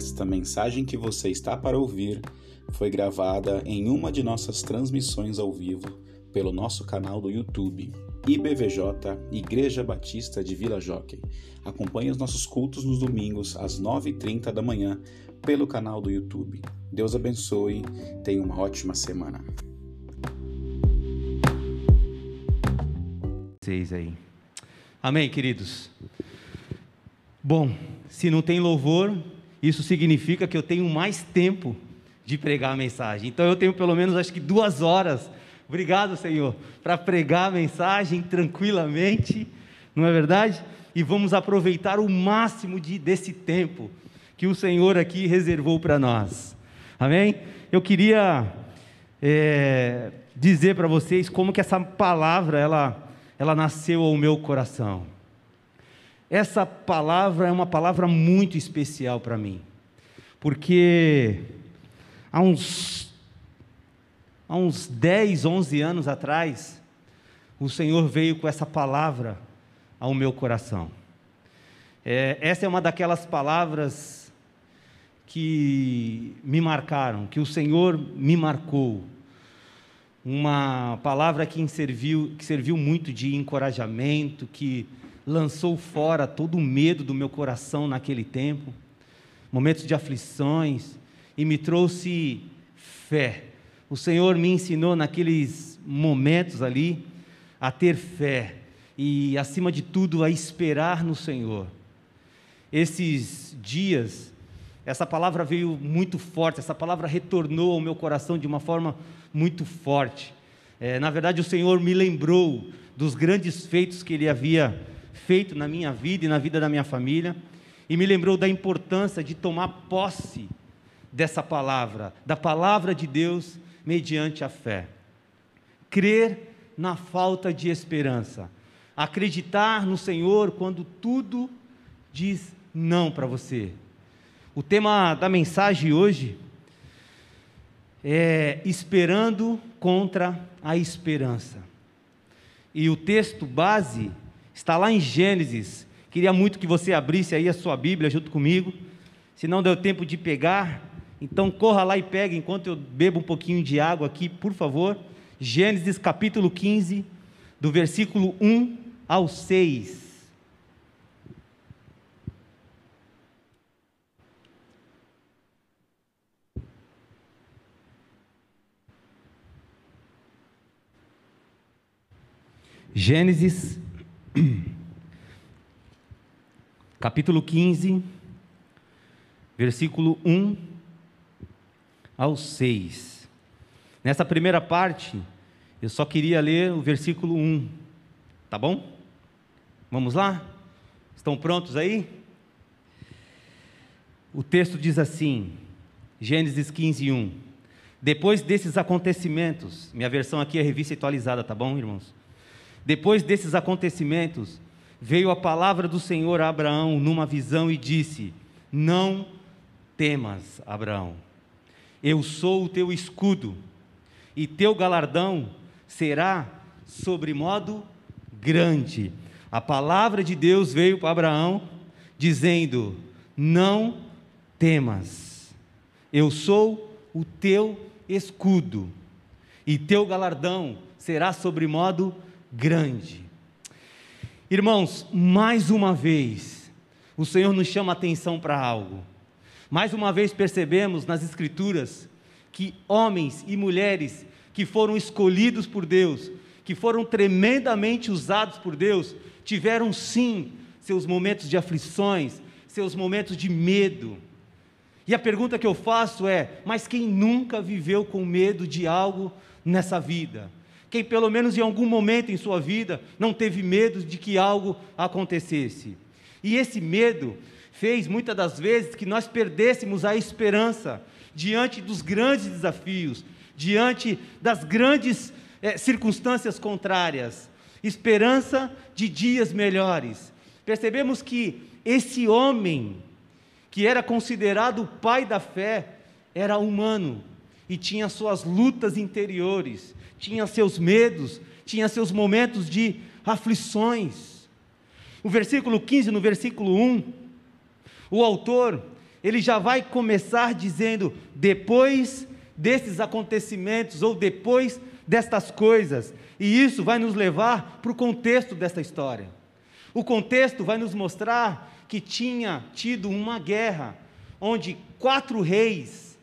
Esta mensagem que você está para ouvir foi gravada em uma de nossas transmissões ao vivo pelo nosso canal do YouTube, IBVJ Igreja Batista de Vila Jockey. Acompanhe os nossos cultos nos domingos às 9h30 da manhã pelo canal do YouTube. Deus abençoe, tenha uma ótima semana. Vocês aí. Amém, queridos. Bom, se não tem louvor, isso significa que eu tenho mais tempo de pregar a mensagem. Então eu tenho pelo menos acho que duas horas. Obrigado, Senhor, para pregar a mensagem tranquilamente, não é verdade? E vamos aproveitar o máximo de, desse tempo que o Senhor aqui reservou para nós. Amém? Eu queria é, dizer para vocês como que essa palavra ela, ela nasceu ao meu coração. Essa palavra é uma palavra muito especial para mim, porque há uns, há uns 10, 11 anos atrás, o Senhor veio com essa palavra ao meu coração. É, essa é uma daquelas palavras que me marcaram, que o Senhor me marcou. Uma palavra que serviu, que serviu muito de encorajamento, que lançou fora todo o medo do meu coração naquele tempo, momentos de aflições, e me trouxe fé. O Senhor me ensinou naqueles momentos ali a ter fé e, acima de tudo, a esperar no Senhor. Esses dias, essa palavra veio muito forte, essa palavra retornou ao meu coração de uma forma muito forte. É, na verdade, o Senhor me lembrou dos grandes feitos que Ele havia feito na minha vida e na vida da minha família, e me lembrou da importância de tomar posse dessa palavra, da palavra de Deus mediante a fé. Crer na falta de esperança, acreditar no Senhor quando tudo diz não para você. O tema da mensagem hoje é esperando contra a esperança. E o texto base Está lá em Gênesis. Queria muito que você abrisse aí a sua Bíblia junto comigo. Se não deu tempo de pegar, então corra lá e pegue enquanto eu bebo um pouquinho de água aqui, por favor. Gênesis capítulo 15, do versículo 1 ao 6. Gênesis capítulo 15, versículo 1 ao 6. Nessa primeira parte, eu só queria ler o versículo 1, tá bom? Vamos lá? Estão prontos aí? O texto diz assim, Gênesis 15, 1. Depois desses acontecimentos, minha versão aqui é revista atualizada, tá bom, irmãos? Depois desses acontecimentos, veio a palavra do Senhor a Abraão numa visão e disse: Não temas, Abraão, eu sou o teu escudo, e teu galardão será sobre modo grande. A palavra de Deus veio para Abraão, dizendo: Não temas, eu sou o teu escudo, e teu galardão será sobre modo grande grande. Irmãos, mais uma vez, o Senhor nos chama atenção para algo. Mais uma vez percebemos nas Escrituras que homens e mulheres que foram escolhidos por Deus, que foram tremendamente usados por Deus, tiveram sim seus momentos de aflições, seus momentos de medo. E a pergunta que eu faço é: mas quem nunca viveu com medo de algo nessa vida? Quem, pelo menos em algum momento em sua vida, não teve medo de que algo acontecesse. E esse medo fez muitas das vezes que nós perdêssemos a esperança diante dos grandes desafios, diante das grandes é, circunstâncias contrárias, esperança de dias melhores. Percebemos que esse homem, que era considerado o pai da fé, era humano e tinha suas lutas interiores, tinha seus medos, tinha seus momentos de aflições. O versículo 15, no versículo 1, o autor, ele já vai começar dizendo: depois desses acontecimentos, ou depois destas coisas. E isso vai nos levar para o contexto dessa história. O contexto vai nos mostrar que tinha tido uma guerra, onde quatro reis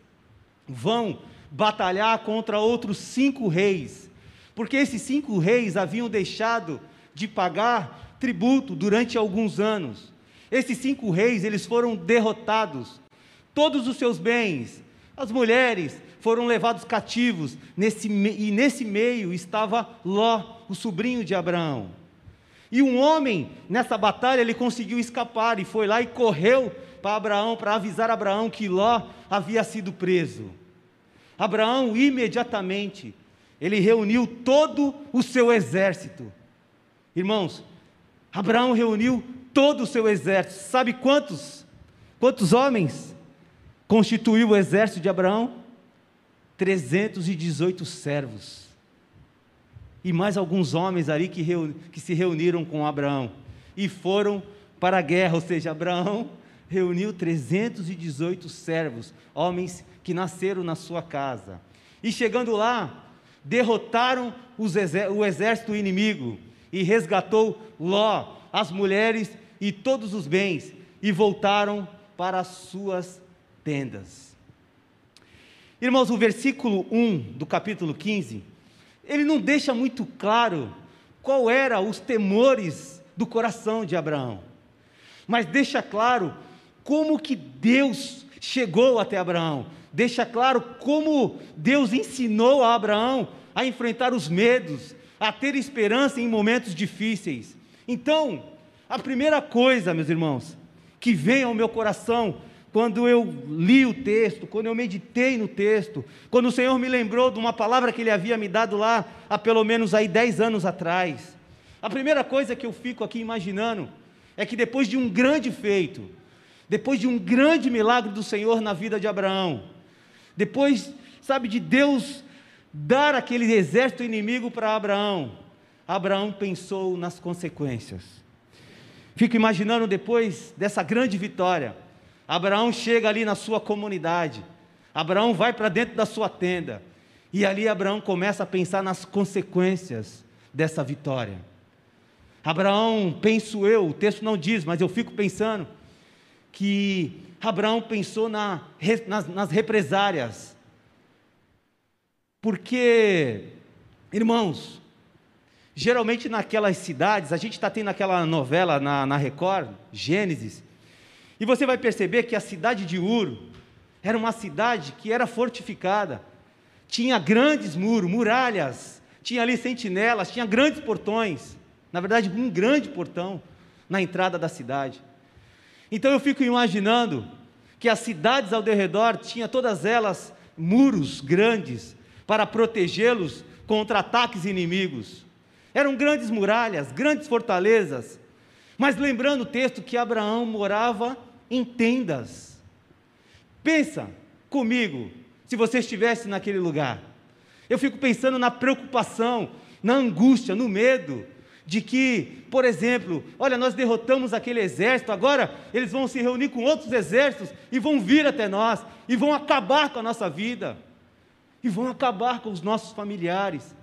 vão batalhar contra outros cinco reis, porque esses cinco reis haviam deixado de pagar tributo durante alguns anos. Esses cinco reis, eles foram derrotados. Todos os seus bens, as mulheres foram levados cativos. Nesse, e nesse meio estava Ló, o sobrinho de Abraão. E um homem, nessa batalha, ele conseguiu escapar e foi lá e correu para Abraão, para avisar Abraão que Ló havia sido preso. Abraão, imediatamente, ele reuniu todo o seu exército. Irmãos, Abraão reuniu todo o seu exército. Sabe quantos? Quantos homens constituiu o exército de Abraão? 318 servos. E mais alguns homens ali que, reuni, que se reuniram com Abraão e foram para a guerra, ou seja, Abraão reuniu 318 servos, homens que nasceram na sua casa. E chegando lá, derrotaram o exército inimigo e resgatou Ló, as mulheres e todos os bens e voltaram para as suas tendas. Irmãos, o versículo 1 do capítulo 15, ele não deixa muito claro qual era os temores do coração de Abraão. Mas deixa claro como que Deus chegou até Abraão. Deixa claro como Deus ensinou a Abraão a enfrentar os medos, a ter esperança em momentos difíceis. Então, a primeira coisa, meus irmãos, que vem ao meu coração quando eu li o texto, quando eu meditei no texto, quando o Senhor me lembrou de uma palavra que Ele havia me dado lá há pelo menos aí dez anos atrás. A primeira coisa que eu fico aqui imaginando é que depois de um grande feito, depois de um grande milagre do Senhor na vida de Abraão, depois, sabe, de Deus dar aquele exército inimigo para Abraão, Abraão pensou nas consequências. Fico imaginando depois dessa grande vitória, Abraão chega ali na sua comunidade, Abraão vai para dentro da sua tenda, e ali Abraão começa a pensar nas consequências dessa vitória. Abraão, penso eu, o texto não diz, mas eu fico pensando, que Abraão pensou na, nas, nas represárias. Porque, irmãos, geralmente naquelas cidades, a gente está tendo aquela novela na, na Record, Gênesis, e você vai perceber que a cidade de Ur era uma cidade que era fortificada, tinha grandes muros, muralhas, tinha ali sentinelas, tinha grandes portões, na verdade, um grande portão na entrada da cidade. Então eu fico imaginando que as cidades ao redor tinham todas elas muros grandes para protegê-los contra ataques inimigos. Eram grandes muralhas, grandes fortalezas. Mas lembrando o texto que Abraão morava em tendas. Pensa comigo, se você estivesse naquele lugar. Eu fico pensando na preocupação, na angústia, no medo de que, por exemplo, olha, nós derrotamos aquele exército, agora eles vão se reunir com outros exércitos e vão vir até nós e vão acabar com a nossa vida e vão acabar com os nossos familiares.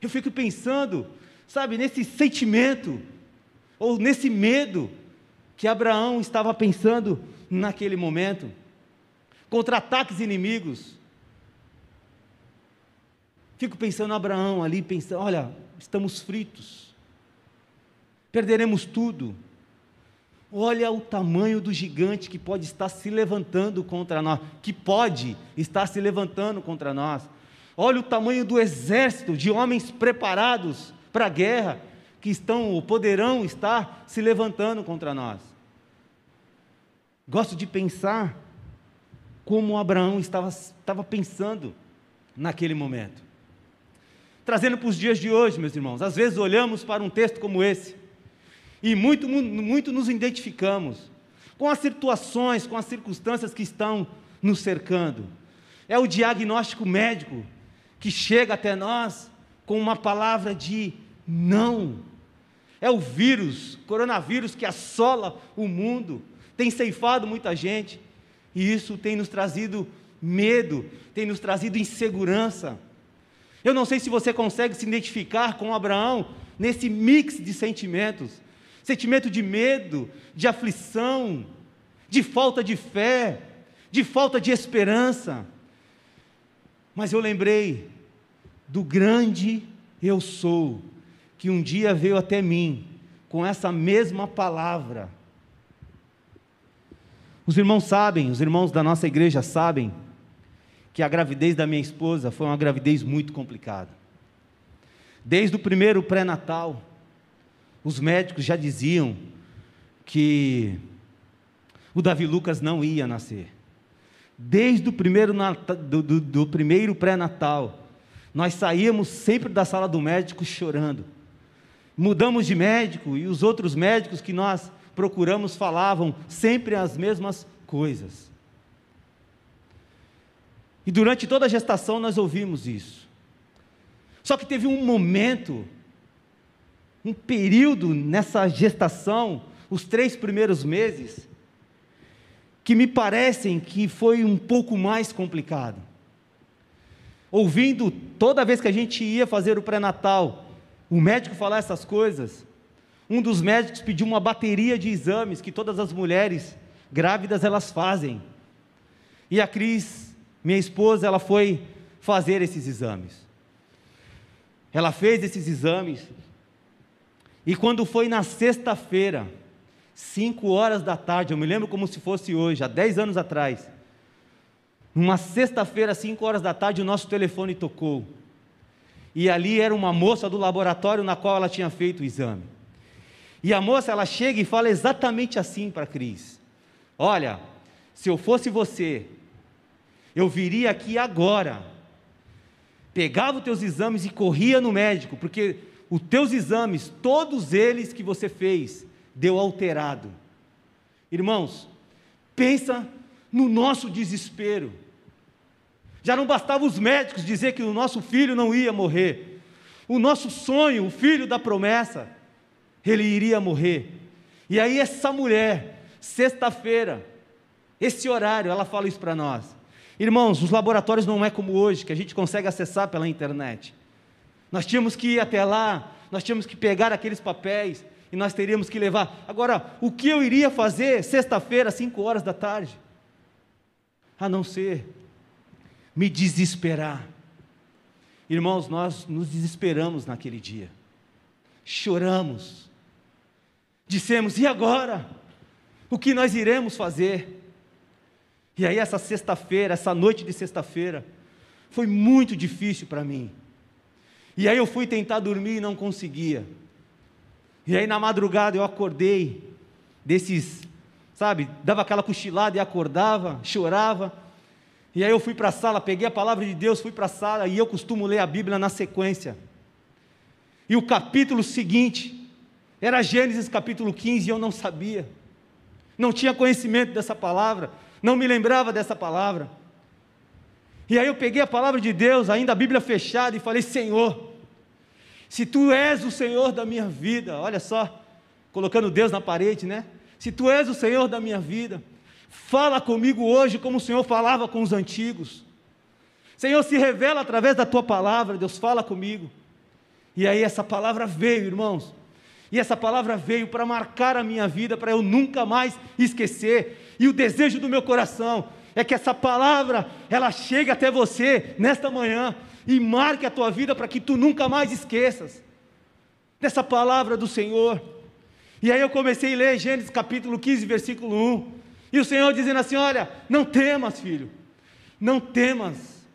Eu fico pensando, sabe, nesse sentimento ou nesse medo que Abraão estava pensando naquele momento, contra ataques inimigos. Fico pensando Abraão ali, pensando, olha, estamos fritos, perderemos tudo. Olha o tamanho do gigante que pode estar se levantando contra nós, que pode estar se levantando contra nós. Olha o tamanho do exército de homens preparados para a guerra, que estão ou poderão estar se levantando contra nós. Gosto de pensar como Abraão estava, estava pensando naquele momento. Trazendo para os dias de hoje, meus irmãos, às vezes olhamos para um texto como esse e muito, muito nos identificamos com as situações, com as circunstâncias que estão nos cercando. É o diagnóstico médico que chega até nós com uma palavra de não. É o vírus, coronavírus que assola o mundo, tem ceifado muita gente, e isso tem nos trazido medo, tem nos trazido insegurança. Eu não sei se você consegue se identificar com Abraão nesse mix de sentimentos sentimento de medo, de aflição, de falta de fé, de falta de esperança. Mas eu lembrei do grande eu sou, que um dia veio até mim com essa mesma palavra. Os irmãos sabem, os irmãos da nossa igreja sabem, que a gravidez da minha esposa foi uma gravidez muito complicada. Desde o primeiro pré-natal, os médicos já diziam que o Davi Lucas não ia nascer. Desde o primeiro, do, do, do primeiro pré-natal, nós saíamos sempre da sala do médico chorando. Mudamos de médico e os outros médicos que nós procuramos falavam sempre as mesmas coisas. E durante toda a gestação nós ouvimos isso. Só que teve um momento um período nessa gestação, os três primeiros meses, que me parecem que foi um pouco mais complicado. Ouvindo toda vez que a gente ia fazer o pré-natal, o médico falar essas coisas, um dos médicos pediu uma bateria de exames que todas as mulheres grávidas elas fazem. E a Cris, minha esposa, ela foi fazer esses exames. Ela fez esses exames e quando foi na sexta-feira, cinco horas da tarde, eu me lembro como se fosse hoje, há dez anos atrás, numa sexta-feira, cinco horas da tarde, o nosso telefone tocou. E ali era uma moça do laboratório na qual ela tinha feito o exame. E a moça, ela chega e fala exatamente assim para a Cris: Olha, se eu fosse você, eu viria aqui agora, pegava os teus exames e corria no médico, porque os teus exames, todos eles que você fez, deu alterado. Irmãos, pensa no nosso desespero. Já não bastava os médicos dizer que o nosso filho não ia morrer. O nosso sonho, o filho da promessa, ele iria morrer. E aí essa mulher, sexta-feira, esse horário, ela fala isso para nós. Irmãos, os laboratórios não é como hoje, que a gente consegue acessar pela internet. Nós tínhamos que ir até lá, nós tínhamos que pegar aqueles papéis e nós teríamos que levar. Agora, o que eu iria fazer sexta-feira, às 5 horas da tarde? A não ser me desesperar. Irmãos, nós nos desesperamos naquele dia, choramos, dissemos: e agora? O que nós iremos fazer? E aí, essa sexta-feira, essa noite de sexta-feira, foi muito difícil para mim. E aí eu fui tentar dormir e não conseguia. E aí na madrugada eu acordei desses, sabe, dava aquela cochilada e acordava, chorava. E aí eu fui para a sala, peguei a palavra de Deus, fui para a sala e eu costumo ler a Bíblia na sequência. E o capítulo seguinte era Gênesis capítulo 15 e eu não sabia. Não tinha conhecimento dessa palavra, não me lembrava dessa palavra. E aí eu peguei a palavra de Deus, ainda a Bíblia fechada, e falei: Senhor, se tu és o Senhor da minha vida, olha só, colocando Deus na parede, né? Se tu és o Senhor da minha vida, fala comigo hoje como o Senhor falava com os antigos. Senhor, se revela através da tua palavra, Deus fala comigo. E aí essa palavra veio, irmãos. E essa palavra veio para marcar a minha vida, para eu nunca mais esquecer. E o desejo do meu coração é que essa palavra ela chegue até você nesta manhã e marque a tua vida para que tu nunca mais esqueças dessa palavra do Senhor. E aí eu comecei a ler Gênesis capítulo 15, versículo 1. E o Senhor dizendo assim: Olha, não temas, filho, não temas.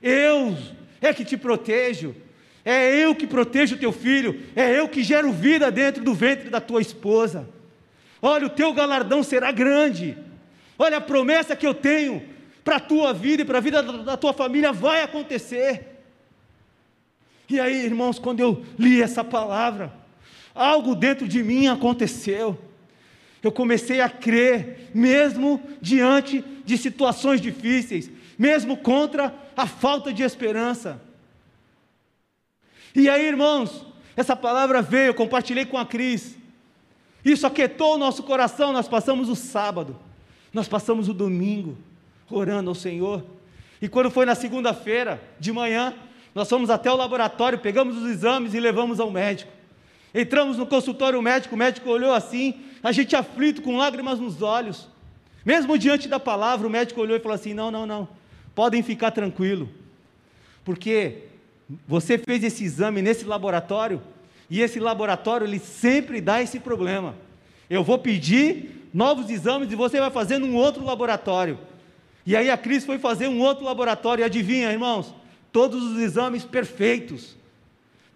Eu é que te protejo. É eu que protejo o teu filho, é eu que gero vida dentro do ventre da tua esposa. Olha, o teu galardão será grande. Olha a promessa que eu tenho para a tua vida e para a vida da tua família vai acontecer. E aí, irmãos, quando eu li essa palavra, algo dentro de mim aconteceu. Eu comecei a crer, mesmo diante de situações difíceis, mesmo contra a falta de esperança. E aí, irmãos, essa palavra veio, eu compartilhei com a Cris. Isso aquietou o nosso coração. Nós passamos o sábado, nós passamos o domingo orando ao Senhor. E quando foi na segunda-feira, de manhã, nós fomos até o laboratório, pegamos os exames e levamos ao médico. Entramos no consultório médico, o médico olhou assim, a gente aflito, com lágrimas nos olhos. Mesmo diante da palavra, o médico olhou e falou assim: não, não, não, podem ficar tranquilo, porque você fez esse exame nesse laboratório, e esse laboratório ele sempre dá esse problema. Eu vou pedir novos exames e você vai fazer num outro laboratório. E aí a Cris foi fazer um outro laboratório, e adivinha, irmãos? Todos os exames perfeitos.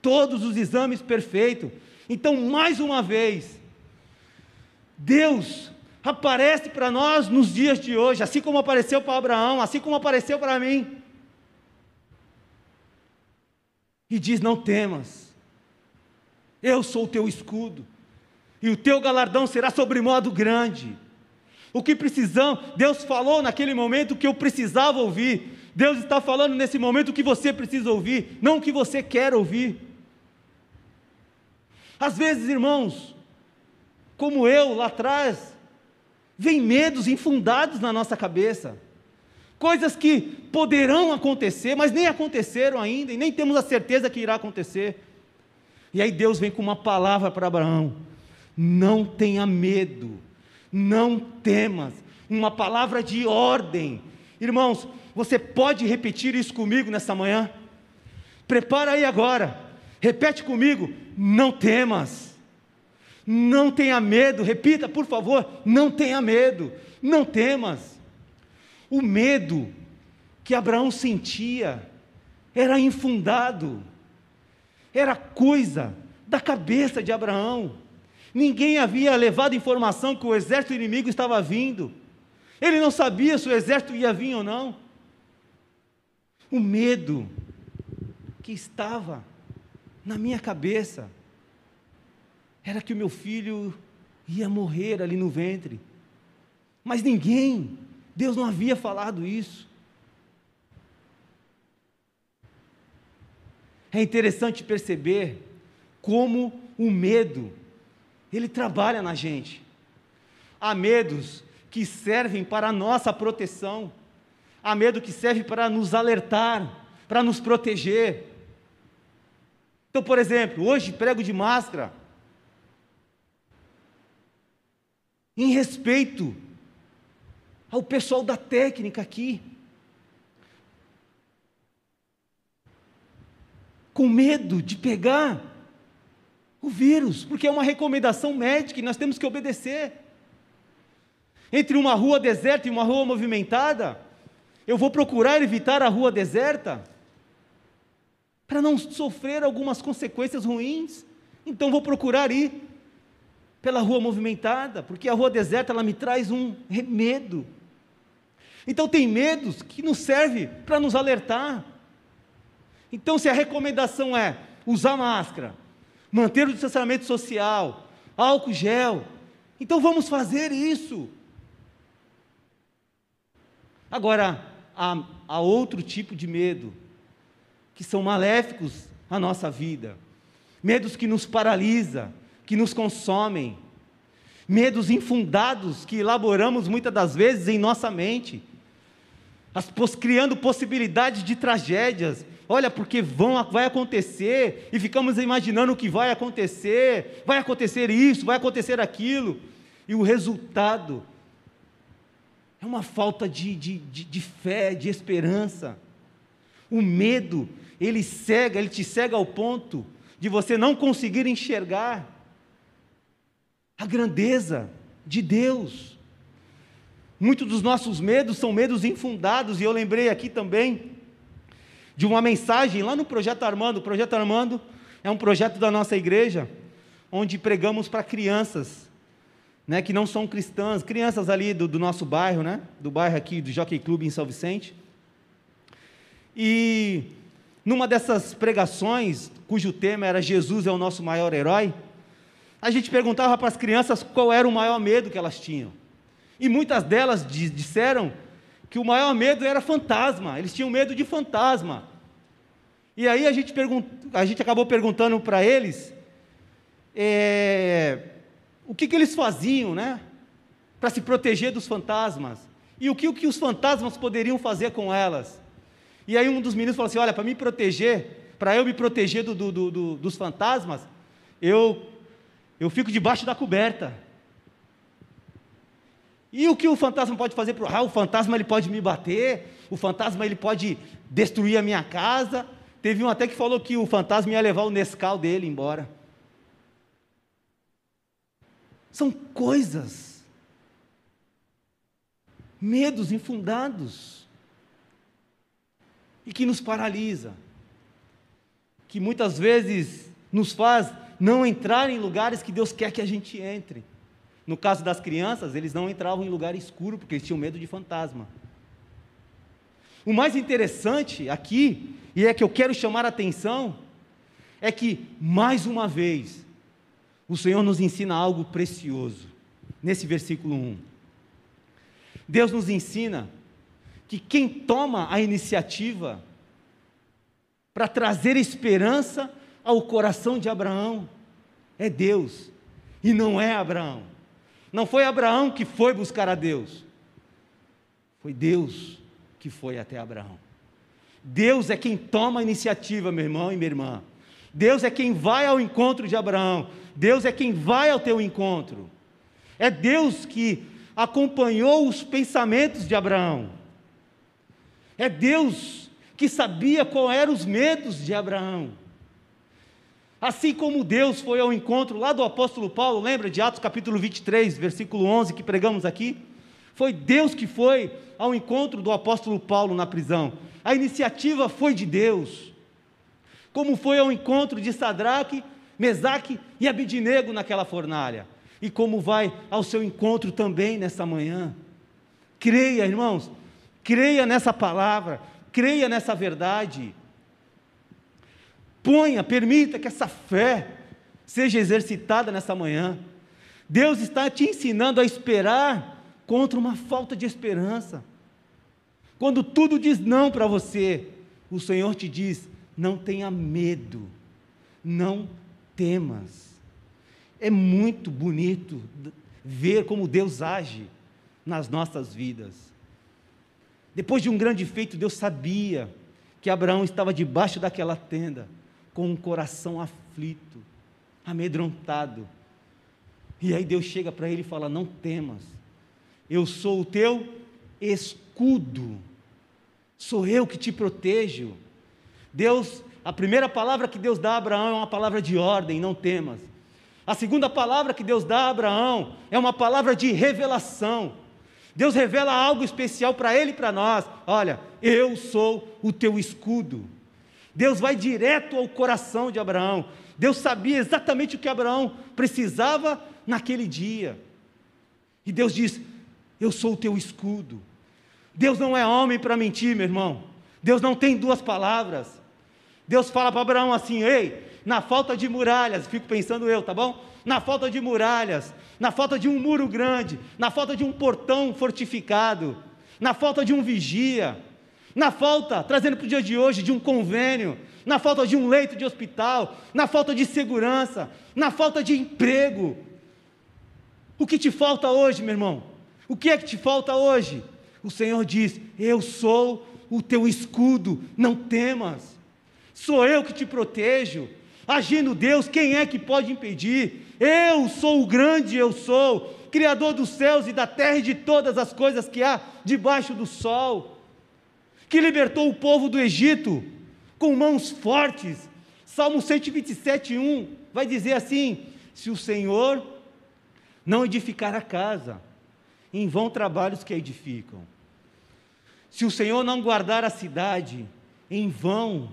Todos os exames perfeitos. Então, mais uma vez, Deus aparece para nós nos dias de hoje, assim como apareceu para Abraão, assim como apareceu para mim. E diz: Não temas, eu sou o teu escudo, e o teu galardão será sobremodo grande. O que precisamos, Deus falou naquele momento o que eu precisava ouvir. Deus está falando nesse momento o que você precisa ouvir, não o que você quer ouvir. Às vezes, irmãos, como eu lá atrás, vem medos infundados na nossa cabeça. Coisas que poderão acontecer, mas nem aconteceram ainda, e nem temos a certeza que irá acontecer. E aí Deus vem com uma palavra para Abraão: não tenha medo, não temas, uma palavra de ordem. Irmãos, você pode repetir isso comigo nessa manhã? Prepara aí agora, repete comigo: não temas. Não tenha medo, repita por favor, não tenha medo, não temas. O medo que Abraão sentia era infundado, era coisa da cabeça de Abraão. Ninguém havia levado informação que o exército inimigo estava vindo. Ele não sabia se o exército ia vir ou não. O medo que estava na minha cabeça era que o meu filho ia morrer ali no ventre. Mas ninguém, Deus não havia falado isso. É interessante perceber como o medo, ele trabalha na gente. Há medos que servem para a nossa proteção, há medo que serve para nos alertar, para nos proteger. Então, por exemplo, hoje prego de máscara, em respeito ao pessoal da técnica aqui. Com medo de pegar o vírus, porque é uma recomendação médica e nós temos que obedecer. Entre uma rua deserta e uma rua movimentada, eu vou procurar evitar a rua deserta para não sofrer algumas consequências ruins. Então vou procurar ir pela rua movimentada, porque a rua deserta ela me traz um medo. Então tem medos que nos serve para nos alertar. Então se a recomendação é usar máscara, manter o distanciamento social, álcool gel, então vamos fazer isso. Agora, há, há outro tipo de medo, que são maléficos à nossa vida, medos que nos paralisa, que nos consomem, medos infundados que elaboramos muitas das vezes em nossa mente, as, criando possibilidades de tragédias. Olha, porque vão, vai acontecer, e ficamos imaginando o que vai acontecer, vai acontecer isso, vai acontecer aquilo, e o resultado é uma falta de, de, de, de fé, de esperança. O medo, ele cega, ele te cega ao ponto de você não conseguir enxergar a grandeza de Deus. Muitos dos nossos medos são medos infundados, e eu lembrei aqui também de uma mensagem lá no Projeto Armando. O Projeto Armando é um projeto da nossa igreja, onde pregamos para crianças, né, que não são cristãs, crianças ali do, do nosso bairro, né, do bairro aqui do Jockey Club em São Vicente. E numa dessas pregações, cujo tema era Jesus é o nosso maior herói, a gente perguntava para as crianças qual era o maior medo que elas tinham. E muitas delas disseram que o maior medo era fantasma, eles tinham medo de fantasma. E aí a gente, pergunt... a gente acabou perguntando para eles é... o que, que eles faziam, né? Para se proteger dos fantasmas. E o que, o que os fantasmas poderiam fazer com elas. E aí um dos meninos falou assim: olha, para me proteger, para eu me proteger do, do, do, dos fantasmas, eu, eu fico debaixo da coberta. E o que o fantasma pode fazer? Ah, o fantasma ele pode me bater, o fantasma ele pode destruir a minha casa. Teve um até que falou que o fantasma ia levar o Nescau dele embora. São coisas, medos infundados, e que nos paralisa, que muitas vezes nos faz não entrar em lugares que Deus quer que a gente entre. No caso das crianças, eles não entravam em lugar escuro porque eles tinham medo de fantasma. O mais interessante aqui, e é que eu quero chamar a atenção, é que, mais uma vez, o Senhor nos ensina algo precioso, nesse versículo 1. Deus nos ensina que quem toma a iniciativa para trazer esperança ao coração de Abraão é Deus, e não é Abraão. Não foi Abraão que foi buscar a Deus, foi Deus que foi até Abraão. Deus é quem toma a iniciativa, meu irmão e minha irmã. Deus é quem vai ao encontro de Abraão. Deus é quem vai ao teu encontro. É Deus que acompanhou os pensamentos de Abraão. É Deus que sabia qual eram os medos de Abraão. Assim como Deus foi ao encontro lá do apóstolo Paulo, lembra de Atos capítulo 23, versículo 11 que pregamos aqui? Foi Deus que foi ao encontro do apóstolo Paulo na prisão. A iniciativa foi de Deus como foi ao encontro de Sadraque, Mesaque e Abidinego naquela fornalha, e como vai ao seu encontro também nessa manhã. Creia, irmãos, creia nessa palavra, creia nessa verdade. Ponha, permita que essa fé seja exercitada nessa manhã. Deus está te ensinando a esperar contra uma falta de esperança. Quando tudo diz não para você, o Senhor te diz: não tenha medo, não temas. É muito bonito ver como Deus age nas nossas vidas. Depois de um grande feito, Deus sabia que Abraão estava debaixo daquela tenda, com um coração aflito, amedrontado. E aí Deus chega para ele e fala: Não temas, eu sou o teu escudo, sou eu que te protejo. Deus, a primeira palavra que Deus dá a Abraão é uma palavra de ordem, não temas. A segunda palavra que Deus dá a Abraão é uma palavra de revelação. Deus revela algo especial para ele e para nós. Olha, eu sou o teu escudo. Deus vai direto ao coração de Abraão. Deus sabia exatamente o que Abraão precisava naquele dia. E Deus diz: Eu sou o teu escudo. Deus não é homem para mentir, meu irmão. Deus não tem duas palavras. Deus fala para Abraão assim: ei, na falta de muralhas, fico pensando eu, tá bom? Na falta de muralhas, na falta de um muro grande, na falta de um portão fortificado, na falta de um vigia, na falta, trazendo para o dia de hoje, de um convênio, na falta de um leito de hospital, na falta de segurança, na falta de emprego. O que te falta hoje, meu irmão? O que é que te falta hoje? O Senhor diz: Eu sou o teu escudo, não temas sou eu que te protejo. Agindo Deus, quem é que pode impedir? Eu sou o grande, eu sou, Criador dos céus e da terra e de todas as coisas que há debaixo do sol, que libertou o povo do Egito com mãos fortes. Salmo 127, 1 vai dizer assim: Se o Senhor não edificar a casa, em vão trabalhos que a edificam. Se o Senhor não guardar a cidade, em vão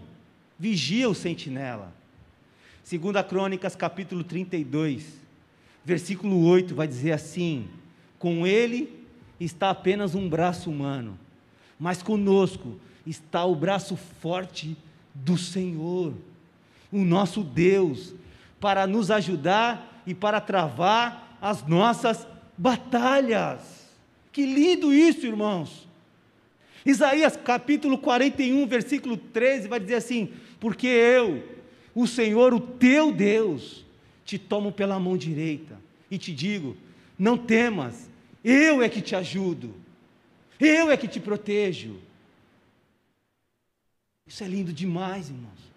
vigia o sentinela. Segunda Crônicas, capítulo 32, versículo 8, vai dizer assim: Com ele está apenas um braço humano, mas conosco está o braço forte do Senhor, o nosso Deus, para nos ajudar e para travar as nossas batalhas. Que lindo isso, irmãos! Isaías capítulo 41, versículo 13, vai dizer assim: porque eu, o Senhor, o teu Deus, te tomo pela mão direita e te digo: não temas, eu é que te ajudo, eu é que te protejo. Isso é lindo demais, irmãos.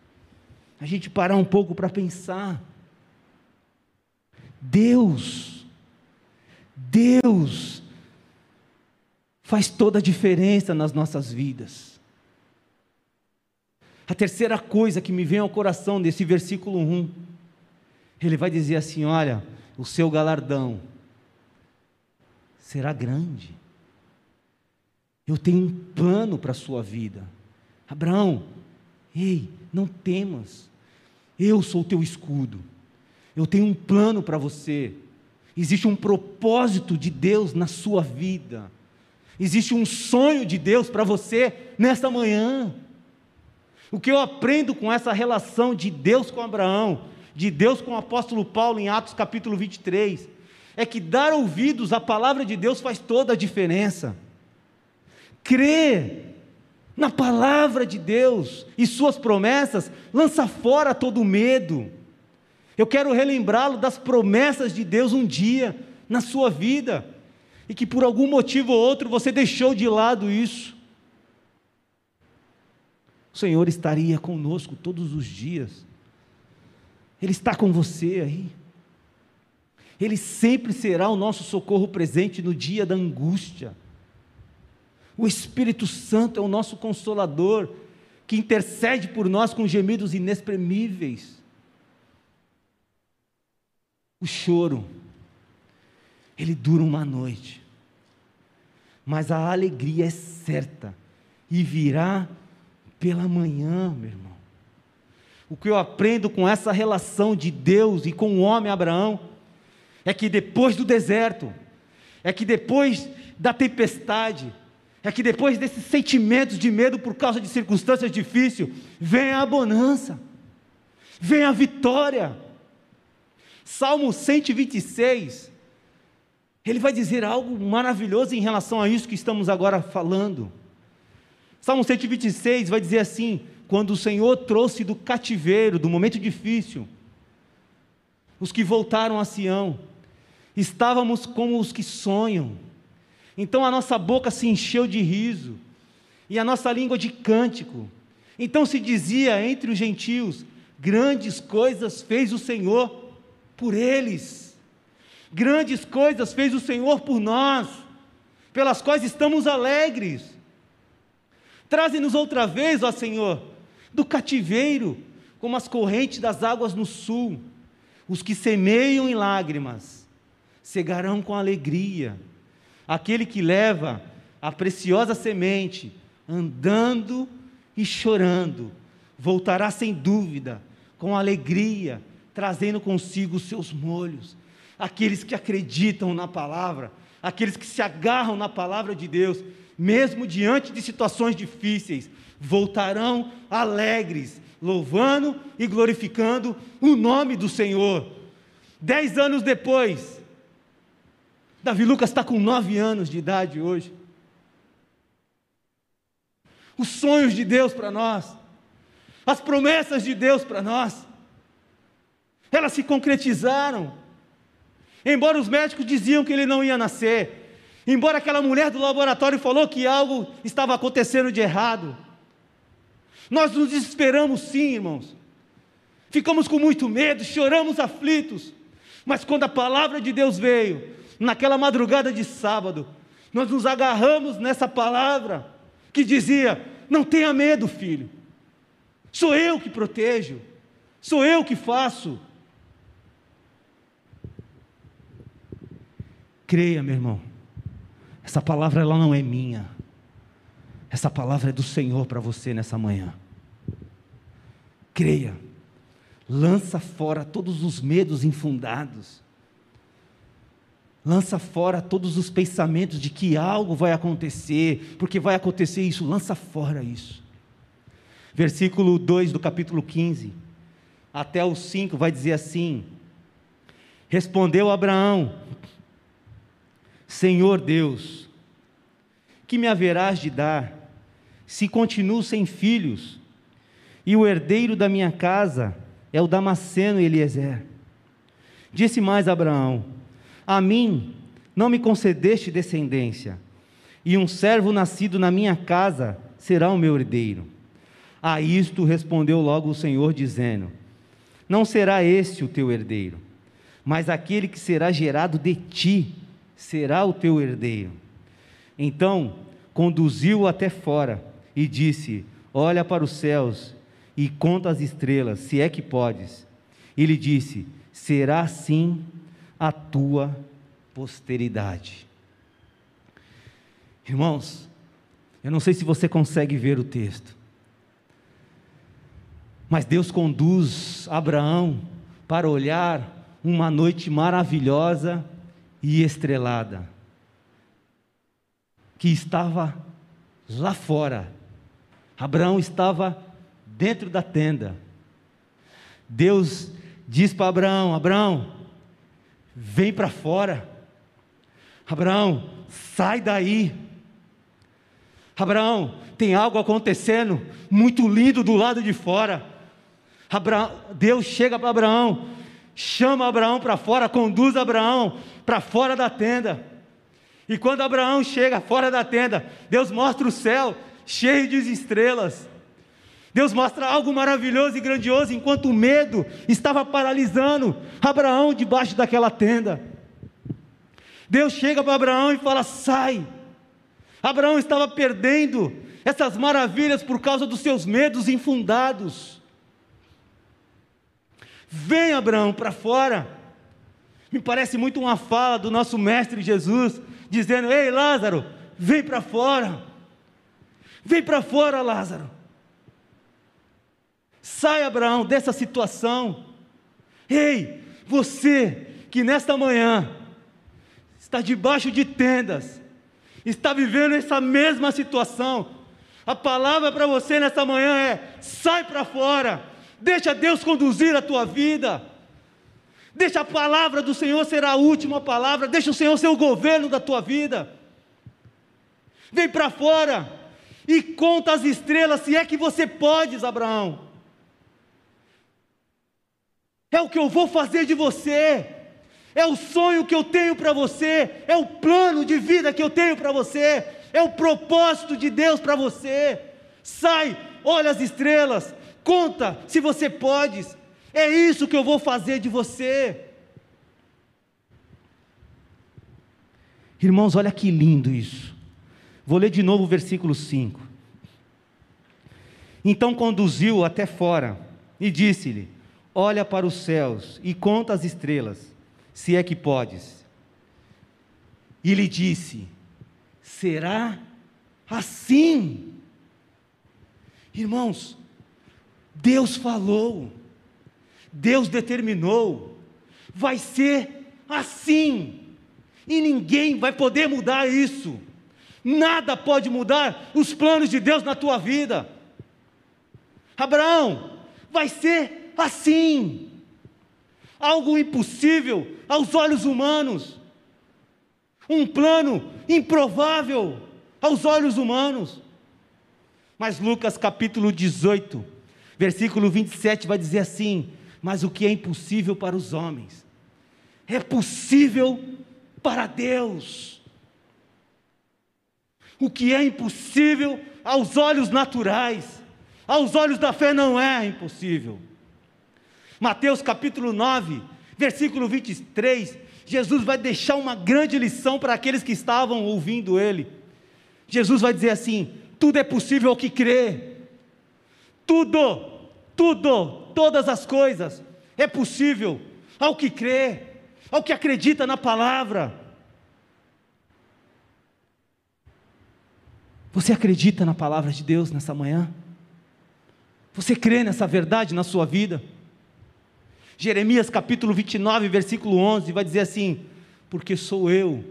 A gente parar um pouco para pensar. Deus, Deus faz toda a diferença nas nossas vidas. A terceira coisa que me vem ao coração desse versículo 1, ele vai dizer assim: Olha, o seu galardão será grande. Eu tenho um plano para a sua vida. Abraão, ei, não temas. Eu sou o teu escudo. Eu tenho um plano para você. Existe um propósito de Deus na sua vida. Existe um sonho de Deus para você nesta manhã. O que eu aprendo com essa relação de Deus com Abraão, de Deus com o apóstolo Paulo em Atos capítulo 23, é que dar ouvidos à palavra de Deus faz toda a diferença. Crer na palavra de Deus e suas promessas lança fora todo medo. Eu quero relembrá-lo das promessas de Deus um dia na sua vida e que por algum motivo ou outro você deixou de lado isso. O Senhor estaria conosco todos os dias. Ele está com você aí. Ele sempre será o nosso socorro presente no dia da angústia. O Espírito Santo é o nosso consolador, que intercede por nós com gemidos inexprimíveis. O choro, ele dura uma noite, mas a alegria é certa e virá pela manhã, meu irmão. O que eu aprendo com essa relação de Deus e com o homem Abraão é que depois do deserto, é que depois da tempestade, é que depois desses sentimentos de medo por causa de circunstâncias difíceis, vem a bonança, vem a vitória. Salmo 126, ele vai dizer algo maravilhoso em relação a isso que estamos agora falando. Salmo 126 vai dizer assim: quando o Senhor trouxe do cativeiro, do momento difícil, os que voltaram a Sião, estávamos como os que sonham, então a nossa boca se encheu de riso, e a nossa língua de cântico. Então se dizia entre os gentios: grandes coisas fez o Senhor por eles, grandes coisas fez o Senhor por nós, pelas quais estamos alegres. Traze-nos outra vez, ó Senhor, do cativeiro, como as correntes das águas no sul. Os que semeiam em lágrimas, cegarão com alegria aquele que leva a preciosa semente, andando e chorando, voltará sem dúvida, com alegria, trazendo consigo os seus molhos. Aqueles que acreditam na palavra, aqueles que se agarram na palavra de Deus, mesmo diante de situações difíceis, voltarão alegres, louvando e glorificando o nome do Senhor. Dez anos depois, Davi Lucas está com nove anos de idade hoje. Os sonhos de Deus para nós, as promessas de Deus para nós, elas se concretizaram. Embora os médicos diziam que ele não ia nascer, embora aquela mulher do laboratório falou que algo estava acontecendo de errado, nós nos desesperamos sim, irmãos. Ficamos com muito medo, choramos aflitos. Mas quando a palavra de Deus veio, naquela madrugada de sábado, nós nos agarramos nessa palavra que dizia: Não tenha medo, filho, sou eu que protejo, sou eu que faço. Creia, meu irmão, essa palavra ela não é minha, essa palavra é do Senhor para você nessa manhã. Creia, lança fora todos os medos infundados Lança fora todos os pensamentos de que algo vai acontecer, porque vai acontecer isso, lança fora isso. Versículo 2 do capítulo 15, até o 5 vai dizer assim: Respondeu Abraão: Senhor Deus, que me haverás de dar, se continuo sem filhos, e o herdeiro da minha casa é o Damasceno Eliezer? Disse mais Abraão: A mim não me concedeste descendência, e um servo nascido na minha casa será o meu herdeiro. A isto respondeu logo o Senhor, dizendo: Não será este o teu herdeiro, mas aquele que será gerado de ti será o teu herdeiro. Então conduziu-o até fora e disse: Olha para os céus e conta as estrelas, se é que podes. E lhe disse: Será assim a tua posteridade. Irmãos, eu não sei se você consegue ver o texto, mas Deus conduz Abraão para olhar uma noite maravilhosa e estrelada, que estava lá fora. Abraão estava dentro da tenda. Deus diz para Abraão: Abraão, vem para fora. Abraão, sai daí. Abraão, tem algo acontecendo muito lindo do lado de fora. Abraão, Deus chega para Abraão, chama Abraão para fora, conduz Abraão para fora da tenda. E quando Abraão chega fora da tenda, Deus mostra o céu cheio de estrelas. Deus mostra algo maravilhoso e grandioso enquanto o medo estava paralisando Abraão debaixo daquela tenda. Deus chega para Abraão e fala: sai. Abraão estava perdendo essas maravilhas por causa dos seus medos infundados. Vem, Abraão, para fora. Me parece muito uma fala do nosso Mestre Jesus, dizendo: Ei, Lázaro, vem para fora. Vem para fora, Lázaro. Sai, Abraão, dessa situação. Ei, você que nesta manhã está debaixo de tendas, está vivendo essa mesma situação, a palavra para você nesta manhã é: sai para fora, deixa Deus conduzir a tua vida, deixa a palavra do Senhor ser a última palavra, deixa o Senhor ser o governo da tua vida. Vem para fora e conta as estrelas, se é que você pode, Abraão. É o que eu vou fazer de você. É o sonho que eu tenho para você, é o plano de vida que eu tenho para você, é o propósito de Deus para você. Sai, olha as estrelas, conta se você pode. É isso que eu vou fazer de você. Irmãos, olha que lindo isso. Vou ler de novo o versículo 5. Então conduziu até fora e disse-lhe: olha para os céus e conta as estrelas, se é que podes. E lhe disse: será assim? Irmãos, Deus falou, Deus determinou, vai ser assim, e ninguém vai poder mudar isso, nada pode mudar os planos de Deus na tua vida. Abraão, vai ser assim. Algo impossível aos olhos humanos. Um plano improvável aos olhos humanos. Mas Lucas capítulo 18, versículo 27 vai dizer assim: Mas o que é impossível para os homens, é possível para Deus. O que é impossível aos olhos naturais, aos olhos da fé não é impossível. Mateus capítulo 9, versículo 23, Jesus vai deixar uma grande lição para aqueles que estavam ouvindo ele. Jesus vai dizer assim: tudo é possível ao que crê, tudo, tudo, todas as coisas é possível ao que crê, ao que acredita na palavra. Você acredita na palavra de Deus nessa manhã? Você crê nessa verdade na sua vida? Jeremias capítulo 29, versículo 11, vai dizer assim: Porque sou eu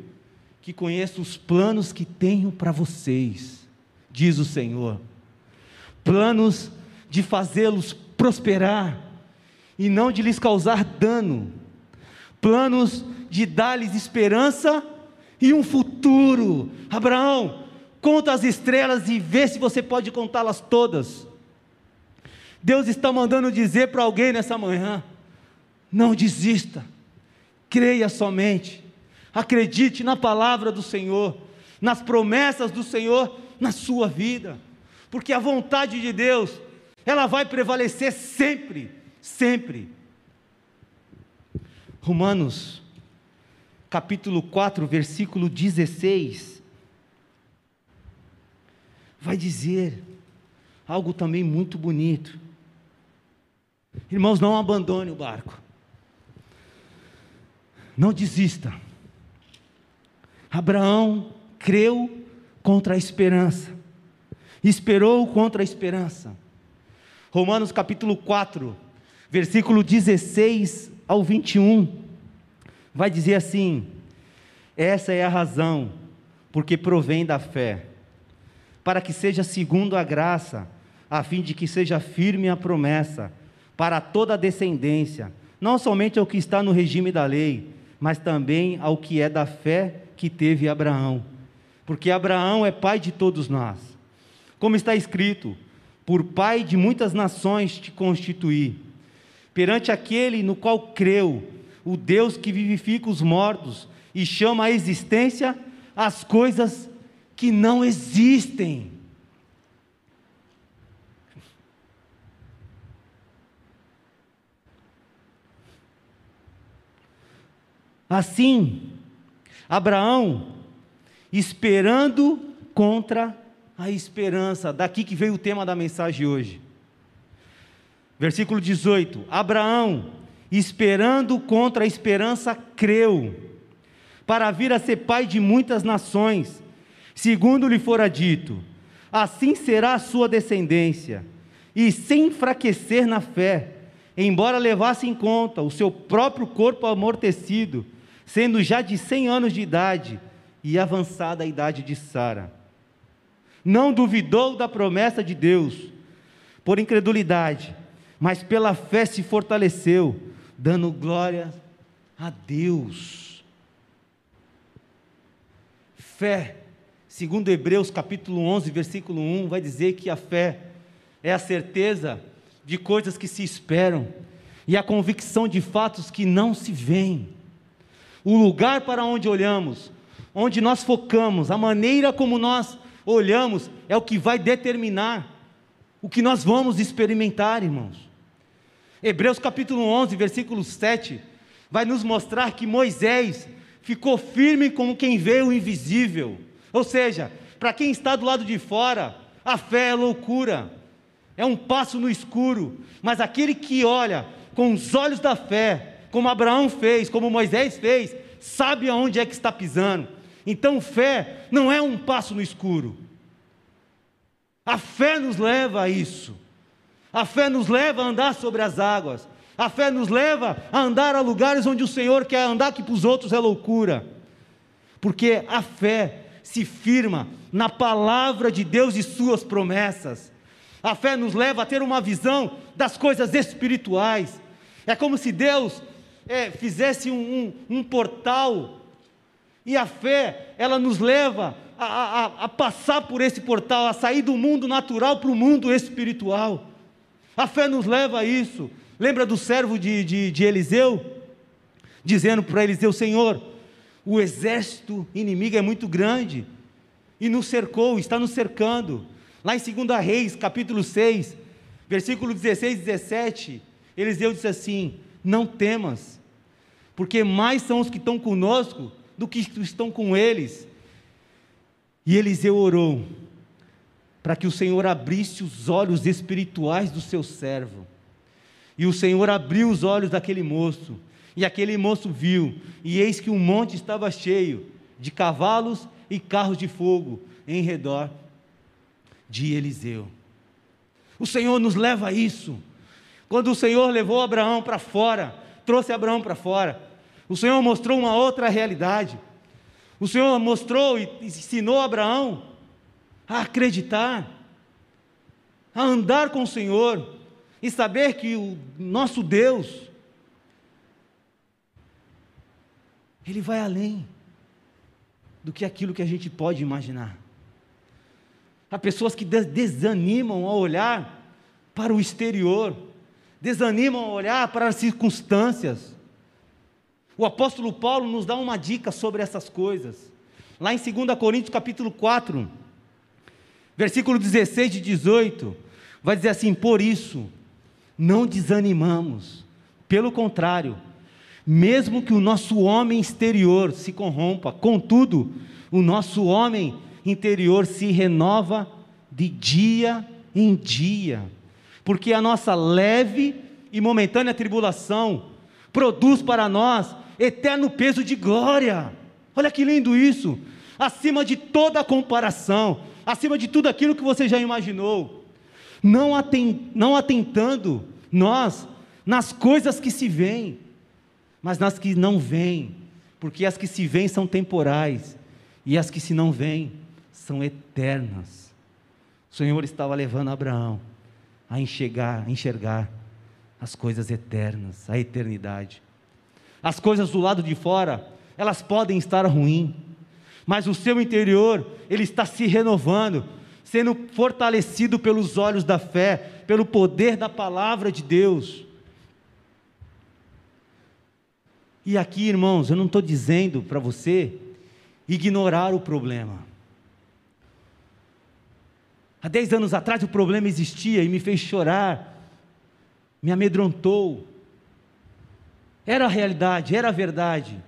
que conheço os planos que tenho para vocês, diz o Senhor, planos de fazê-los prosperar e não de lhes causar dano, planos de dar-lhes esperança e um futuro. Abraão, conta as estrelas e vê se você pode contá-las todas. Deus está mandando dizer para alguém nessa manhã: não desista, creia somente, Acredite na palavra do Senhor, nas promessas do Senhor na sua vida, porque a vontade de Deus, ela vai prevalecer sempre, sempre. Romanos, capítulo 4, versículo 16, vai dizer algo também muito bonito. Irmãos, não abandone o barco. Não desista. Abraão creu contra a esperança. Esperou contra a esperança. Romanos capítulo 4, versículo 16 ao 21, vai dizer assim: Essa é a razão porque provém da fé, para que seja segundo a graça, a fim de que seja firme a promessa para toda a descendência, não somente ao que está no regime da lei, mas também ao que é da fé que teve Abraão. Porque Abraão é pai de todos nós. Como está escrito: Por pai de muitas nações te constituí. Perante aquele no qual creu, o Deus que vivifica os mortos e chama à existência as coisas que não existem. Assim, Abraão, esperando contra a esperança, daqui que veio o tema da mensagem hoje. Versículo 18: Abraão, esperando contra a esperança, creu, para vir a ser pai de muitas nações, segundo lhe fora dito: assim será a sua descendência, e sem enfraquecer na fé, embora levasse em conta o seu próprio corpo amortecido, sendo já de cem anos de idade e avançada a idade de Sara. Não duvidou da promessa de Deus, por incredulidade, mas pela fé se fortaleceu, dando glória a Deus. Fé, segundo Hebreus capítulo 11, versículo 1, vai dizer que a fé é a certeza de coisas que se esperam e a convicção de fatos que não se veem. O lugar para onde olhamos, onde nós focamos, a maneira como nós olhamos, é o que vai determinar o que nós vamos experimentar, irmãos. Hebreus capítulo 11, versículo 7, vai nos mostrar que Moisés ficou firme como quem vê o invisível. Ou seja, para quem está do lado de fora, a fé é loucura, é um passo no escuro, mas aquele que olha com os olhos da fé, como Abraão fez, como Moisés fez, sabe aonde é que está pisando. Então, fé não é um passo no escuro. A fé nos leva a isso. A fé nos leva a andar sobre as águas. A fé nos leva a andar a lugares onde o Senhor quer andar, que para os outros é loucura. Porque a fé se firma na palavra de Deus e suas promessas. A fé nos leva a ter uma visão das coisas espirituais. É como se Deus é, fizesse um, um, um, portal, e a fé, ela nos leva a, a, a passar por esse portal, a sair do mundo natural para o mundo espiritual. A fé nos leva a isso. Lembra do servo de, de, de Eliseu? Dizendo para Eliseu: Senhor, o exército inimigo é muito grande e nos cercou, está nos cercando. Lá em 2 Reis, capítulo 6, versículo 16 e 17, Eliseu disse assim: Não temas, porque mais são os que estão conosco do que estão com eles. E Eliseu orou para que o Senhor abrisse os olhos espirituais do seu servo. E o Senhor abriu os olhos daquele moço, e aquele moço viu, e eis que o monte estava cheio de cavalos e carros de fogo em redor de Eliseu. O Senhor nos leva a isso. Quando o Senhor levou Abraão para fora, trouxe Abraão para fora. O Senhor mostrou uma outra realidade. O Senhor mostrou e ensinou Abraão a acreditar, a andar com o Senhor e saber que o nosso Deus, Ele vai além do que aquilo que a gente pode imaginar. Há pessoas que desanimam a olhar para o exterior, desanimam a olhar para as circunstâncias. O apóstolo Paulo nos dá uma dica sobre essas coisas. Lá em 2 Coríntios capítulo 4, versículo 16 e 18, vai dizer assim: Por isso, não desanimamos, pelo contrário, mesmo que o nosso homem exterior se corrompa, contudo, o nosso homem interior se renova de dia em dia, porque a nossa leve e momentânea tribulação produz para nós eterno peso de glória. Olha que lindo isso! Acima de toda comparação, acima de tudo aquilo que você já imaginou, não, não atentando nós nas coisas que se veem, mas nas que não vêm, porque as que se veem são temporais e as que se não veem são eternas. O Senhor estava levando Abraão a enxergar, a enxergar as coisas eternas, a eternidade. As coisas do lado de fora, elas podem estar ruins, mas o seu interior, ele está se renovando, sendo fortalecido pelos olhos da fé, pelo poder da palavra de Deus. E aqui, irmãos, eu não estou dizendo para você ignorar o problema. Há dez anos atrás o problema existia e me fez chorar, me amedrontou, era a realidade, era a verdade.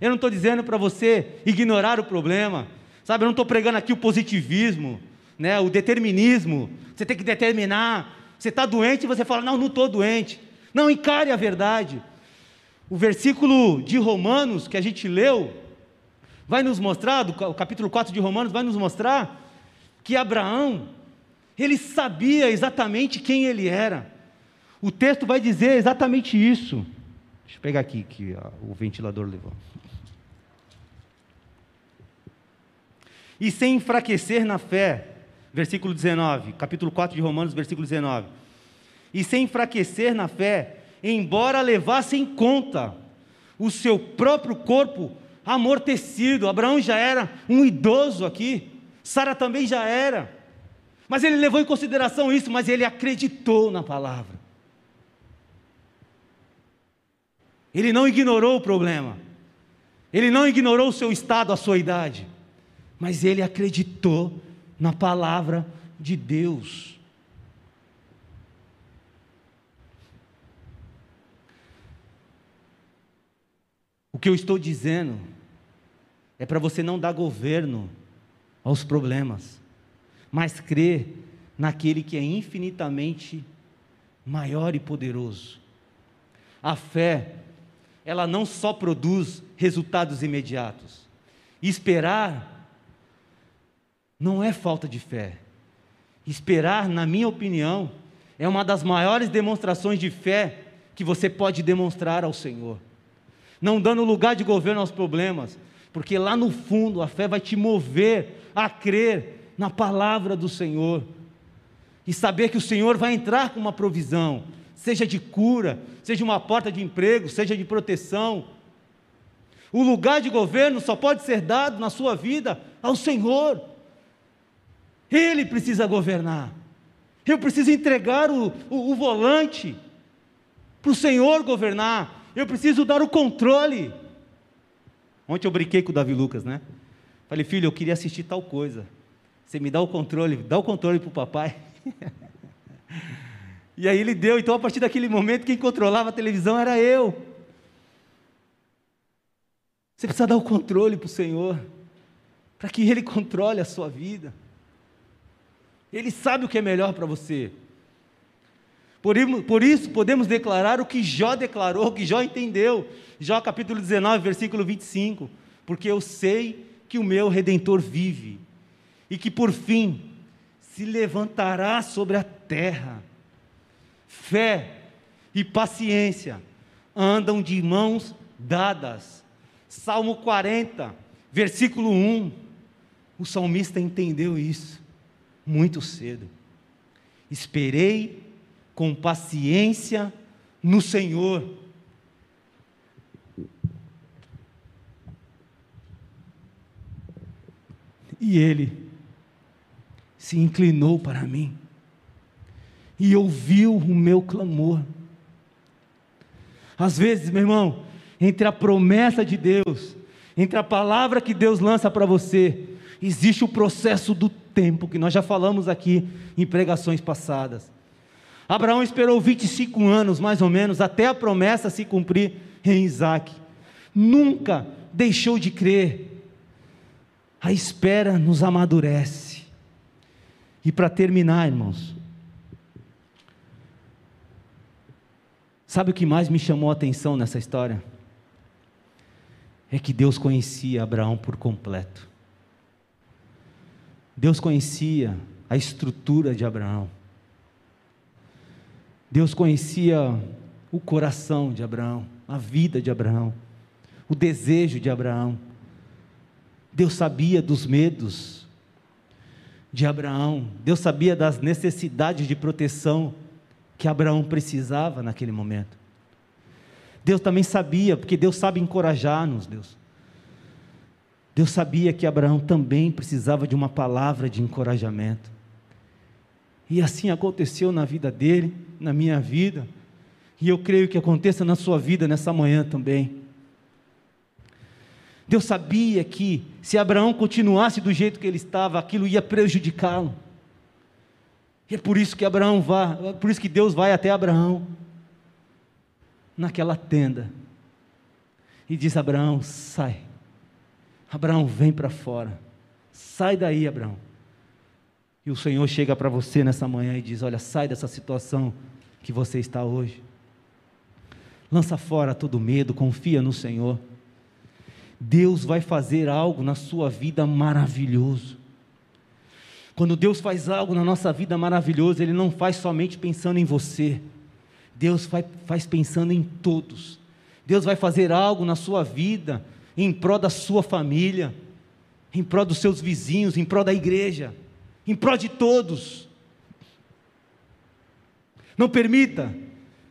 Eu não estou dizendo para você ignorar o problema, sabe? Eu não estou pregando aqui o positivismo, né? o determinismo. Você tem que determinar. Você está doente e você fala, não, não estou doente. Não, encare a verdade. O versículo de Romanos que a gente leu, vai nos mostrar, o capítulo 4 de Romanos vai nos mostrar que Abraão, ele sabia exatamente quem ele era. O texto vai dizer exatamente isso. Deixa eu pegar aqui que o ventilador levou. E sem enfraquecer na fé, versículo 19, capítulo 4 de Romanos, versículo 19. E sem enfraquecer na fé, embora levasse em conta o seu próprio corpo amortecido. Abraão já era um idoso aqui, Sara também já era. Mas ele levou em consideração isso, mas ele acreditou na palavra. Ele não ignorou o problema. Ele não ignorou o seu estado, a sua idade. Mas ele acreditou na palavra de Deus. O que eu estou dizendo é para você não dar governo aos problemas, mas crer naquele que é infinitamente maior e poderoso. A fé ela não só produz resultados imediatos. Esperar não é falta de fé. Esperar, na minha opinião, é uma das maiores demonstrações de fé que você pode demonstrar ao Senhor. Não dando lugar de governo aos problemas, porque lá no fundo a fé vai te mover a crer na palavra do Senhor e saber que o Senhor vai entrar com uma provisão, seja de cura, seja uma porta de emprego, seja de proteção. O lugar de governo só pode ser dado na sua vida ao Senhor. Ele precisa governar. Eu preciso entregar o, o, o volante para o Senhor governar. Eu preciso dar o controle. Ontem eu brinquei com o Davi Lucas, né? Falei, filho, eu queria assistir tal coisa. Você me dá o controle, dá o controle para o papai. E aí ele deu, então a partir daquele momento quem controlava a televisão era eu. Você precisa dar o controle para o Senhor, para que Ele controle a sua vida. Ele sabe o que é melhor para você. Por, isso podemos declarar o que Jó declarou, o que Jó entendeu. Jó capítulo 19, versículo 25. Porque eu sei que o meu redentor vive, e que por fim se levantará sobre a terra fé e paciência andam de mãos dadas. Salmo 40, versículo 1. O salmista entendeu isso muito cedo. Esperei com paciência no Senhor. E ele se inclinou para mim e ouviu o meu clamor. Às vezes, meu irmão, entre a promessa de Deus, entre a palavra que Deus lança para você, existe o processo do tempo, que nós já falamos aqui em pregações passadas. Abraão esperou 25 anos, mais ou menos, até a promessa se cumprir em Isaac. Nunca deixou de crer. A espera nos amadurece. E para terminar, irmãos, sabe o que mais me chamou a atenção nessa história? É que Deus conhecia Abraão por completo. Deus conhecia a estrutura de Abraão. Deus conhecia o coração de Abraão, a vida de Abraão, o desejo de Abraão. Deus sabia dos medos de Abraão, Deus sabia das necessidades de proteção que Abraão precisava naquele momento. Deus também sabia, porque Deus sabe encorajar-nos, Deus. Deus sabia que Abraão também precisava de uma palavra de encorajamento. E assim aconteceu na vida dele, na minha vida, e eu creio que aconteça na sua vida nessa manhã também. Deus sabia que se Abraão continuasse do jeito que ele estava, aquilo ia prejudicá-lo. E é por isso que Abraão vai, é por isso que Deus vai até Abraão naquela tenda e diz: Abraão, sai. Abraão, vem para fora. Sai daí, Abraão. E o Senhor chega para você nessa manhã e diz: Olha, sai dessa situação que você está hoje. Lança fora todo medo, confia no Senhor. Deus vai fazer algo na sua vida maravilhoso. Quando Deus faz algo na nossa vida maravilhoso, Ele não faz somente pensando em você, Deus faz, faz pensando em todos. Deus vai fazer algo na sua vida em prol da sua família, em prol dos seus vizinhos, em prol da igreja, em prol de todos. Não permita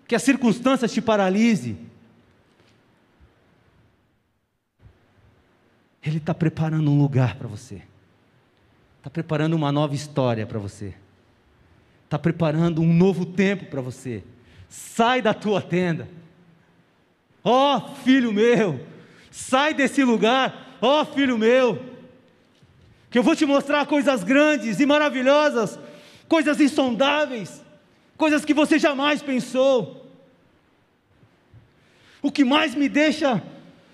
que as circunstâncias te paralise. Ele está preparando um lugar para você, está preparando uma nova história para você, está preparando um novo tempo para você. Sai da tua tenda, ó oh, filho meu, Sai desse lugar, ó oh, filho meu, que eu vou te mostrar coisas grandes e maravilhosas, coisas insondáveis, coisas que você jamais pensou. O que mais me deixa,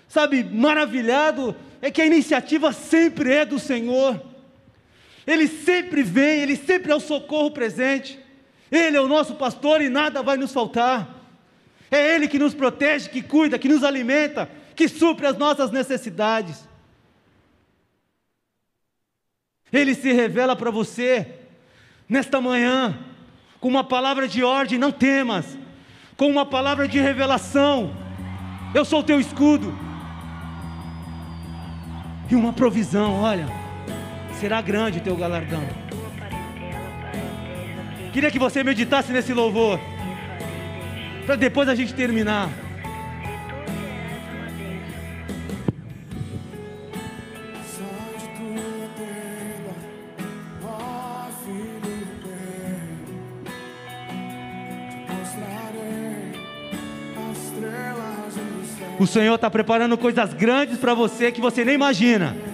sabe, maravilhado é que a iniciativa sempre é do Senhor. Ele sempre vem, ele sempre é o socorro presente. Ele é o nosso pastor e nada vai nos faltar. É Ele que nos protege, que cuida, que nos alimenta, que supre as nossas necessidades. Ele se revela para você nesta manhã com uma palavra de ordem, não temas, com uma palavra de revelação. Eu sou o teu escudo. E uma provisão, olha, será grande o teu galardão. Queria que você meditasse nesse louvor, para depois a gente terminar. O Senhor está preparando coisas grandes para você que você nem imagina.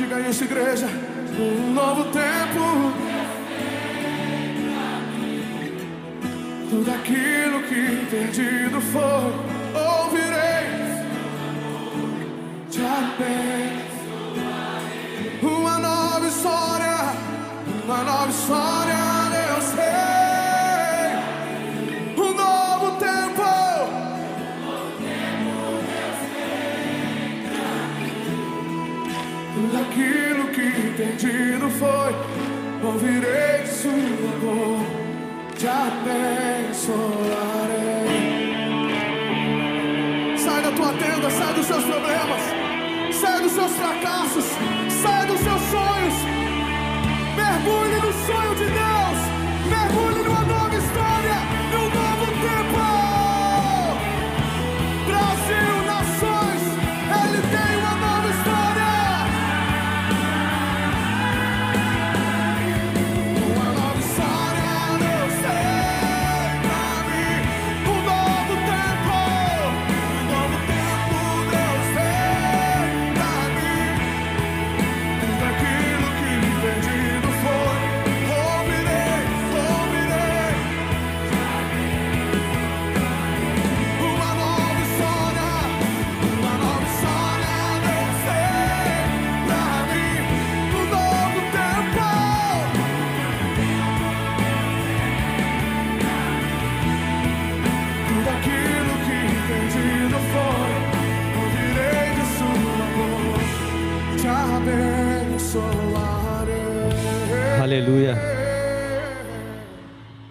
Diga isso, igreja. Um novo tempo. Tudo aquilo que perdido for, ouvirei. Te abençoe. ouvirei sua dor, te abençoarei. Sai da tua tenda, sai dos seus problemas, sai dos seus fracassos, sai dos seus sonhos. Mergulhe no sonho de Deus.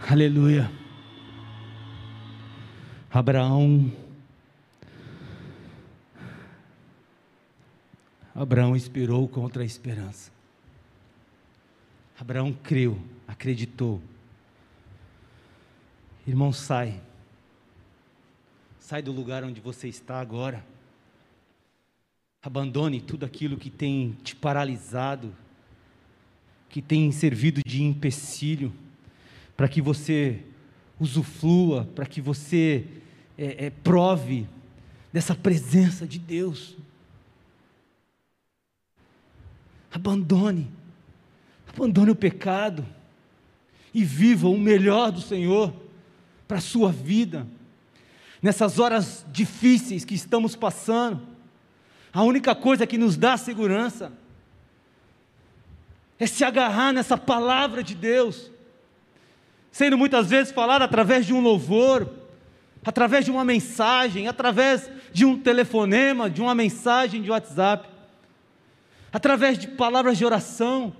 Aleluia. Abraão. Abraão inspirou contra a esperança. Abraão creu, acreditou. Irmão, sai. Sai do lugar onde você está agora. Abandone tudo aquilo que tem te paralisado, que tem servido de empecilho para que você usufrua, para que você é, é, prove dessa presença de Deus. Abandone, abandone o pecado e viva o melhor do Senhor para a sua vida. Nessas horas difíceis que estamos passando, a única coisa que nos dá segurança é se agarrar nessa palavra de Deus sendo muitas vezes falado através de um louvor, através de uma mensagem, através de um telefonema, de uma mensagem de WhatsApp, através de palavras de oração,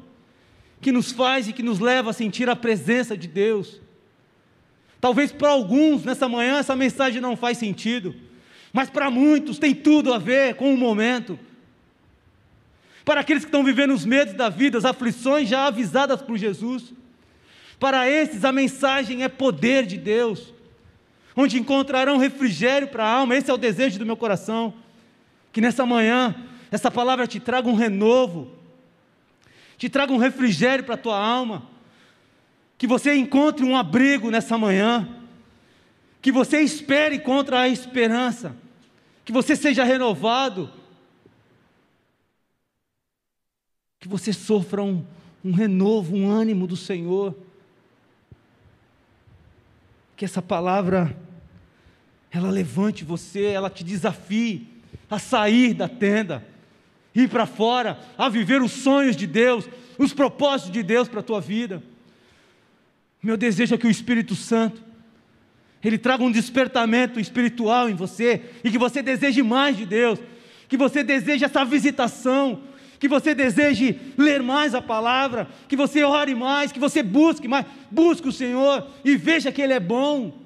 que nos faz e que nos leva a sentir a presença de Deus. Talvez para alguns nessa manhã essa mensagem não faz sentido, mas para muitos tem tudo a ver com o momento. Para aqueles que estão vivendo os medos da vida, as aflições já avisadas por Jesus. Para esses, a mensagem é poder de Deus, onde encontrarão refrigério para a alma. Esse é o desejo do meu coração. Que nessa manhã, essa palavra te traga um renovo, te traga um refrigério para a tua alma. Que você encontre um abrigo nessa manhã. Que você espere contra a esperança. Que você seja renovado. Que você sofra um, um renovo, um ânimo do Senhor que essa palavra ela levante você, ela te desafie a sair da tenda, ir para fora, a viver os sonhos de Deus, os propósitos de Deus para a tua vida. Meu desejo é que o Espírito Santo ele traga um despertamento espiritual em você e que você deseje mais de Deus, que você deseje essa visitação, que você deseje ler mais a palavra, que você ore mais, que você busque mais, busque o Senhor e veja que Ele é bom.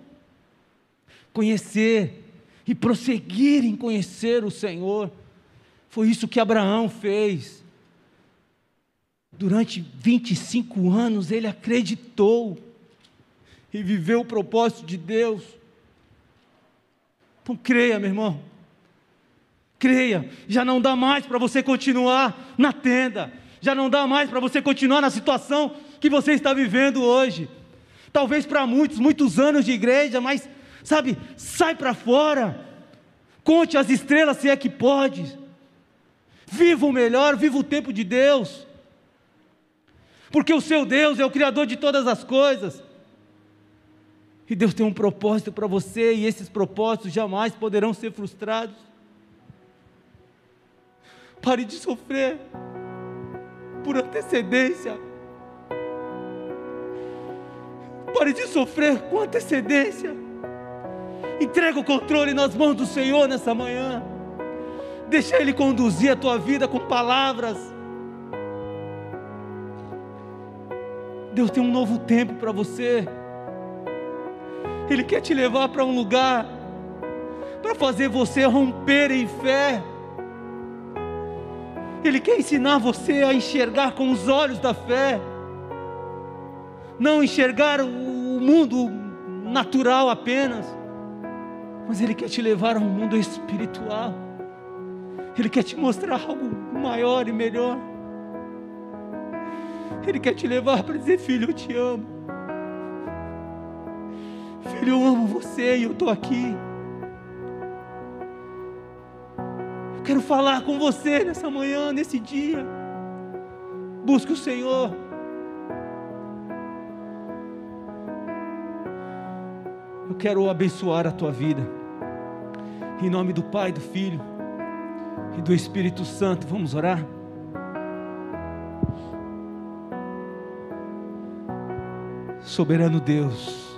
Conhecer e prosseguir em conhecer o Senhor, foi isso que Abraão fez. Durante 25 anos ele acreditou e viveu o propósito de Deus. Então creia, meu irmão creia, já não dá mais para você continuar na tenda, já não dá mais para você continuar na situação que você está vivendo hoje. Talvez para muitos, muitos anos de igreja, mas sabe, sai para fora, conte as estrelas se é que pode, viva o melhor, viva o tempo de Deus, porque o seu Deus é o Criador de todas as coisas. E Deus tem um propósito para você, e esses propósitos jamais poderão ser frustrados. Pare de sofrer por antecedência. Pare de sofrer com antecedência. Entrega o controle nas mãos do Senhor nessa manhã. Deixa Ele conduzir a tua vida com palavras. Deus tem um novo tempo para você. Ele quer te levar para um lugar para fazer você romper em fé. Ele quer ensinar você a enxergar com os olhos da fé, não enxergar o mundo natural apenas, mas Ele quer te levar a um mundo espiritual. Ele quer te mostrar algo maior e melhor. Ele quer te levar para dizer: Filho, eu te amo. Filho, eu amo você e eu estou aqui. Quero falar com você nessa manhã, nesse dia. Busque o Senhor. Eu quero abençoar a tua vida. Em nome do Pai, do Filho e do Espírito Santo, vamos orar? Soberano Deus,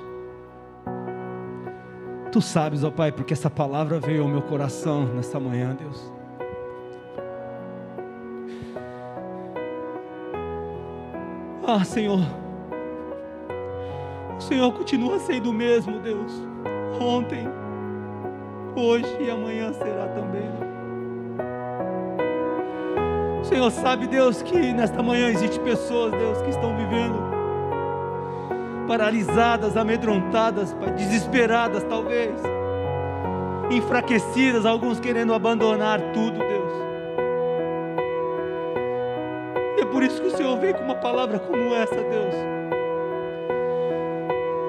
Tu sabes, ó Pai, porque essa palavra veio ao meu coração nessa manhã, Deus. Ah, Senhor, o Senhor continua sendo o mesmo, Deus, ontem, hoje e amanhã será também. O Senhor sabe, Deus, que nesta manhã existe pessoas, Deus, que estão vivendo paralisadas, amedrontadas, desesperadas, talvez, enfraquecidas, alguns querendo abandonar tudo, Deus. por isso que o Senhor vem com uma palavra como essa, Deus.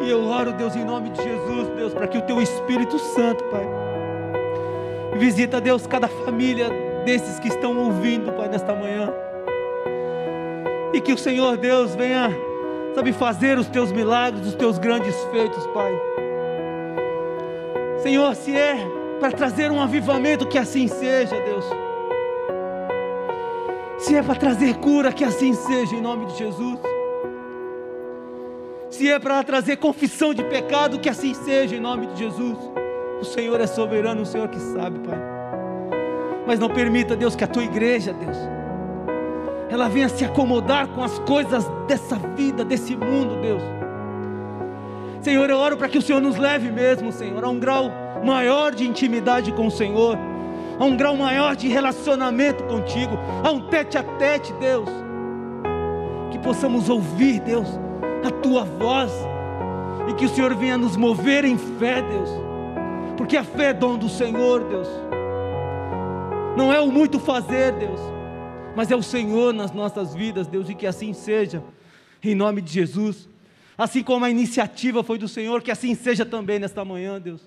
E eu oro, Deus, em nome de Jesus, Deus, para que o Teu Espírito Santo, Pai, visita, Deus, cada família desses que estão ouvindo, Pai, nesta manhã. E que o Senhor, Deus, venha, sabe, fazer os Teus milagres, os Teus grandes feitos, Pai. Senhor, se é para trazer um avivamento, que assim seja, Deus. Se é para trazer cura, que assim seja, em nome de Jesus. Se é para trazer confissão de pecado, que assim seja, em nome de Jesus. O Senhor é soberano, o Senhor que sabe, Pai. Mas não permita, Deus, que a tua igreja, Deus, ela venha se acomodar com as coisas dessa vida, desse mundo, Deus. Senhor, eu oro para que o Senhor nos leve mesmo, Senhor, a um grau maior de intimidade com o Senhor a um grau maior de relacionamento contigo, a um tete a tete, Deus. Que possamos ouvir, Deus, a tua voz e que o Senhor venha nos mover em fé, Deus, porque a fé é dom do Senhor, Deus. Não é o muito fazer, Deus, mas é o Senhor nas nossas vidas, Deus, e que assim seja, em nome de Jesus. Assim como a iniciativa foi do Senhor, que assim seja também nesta manhã, Deus.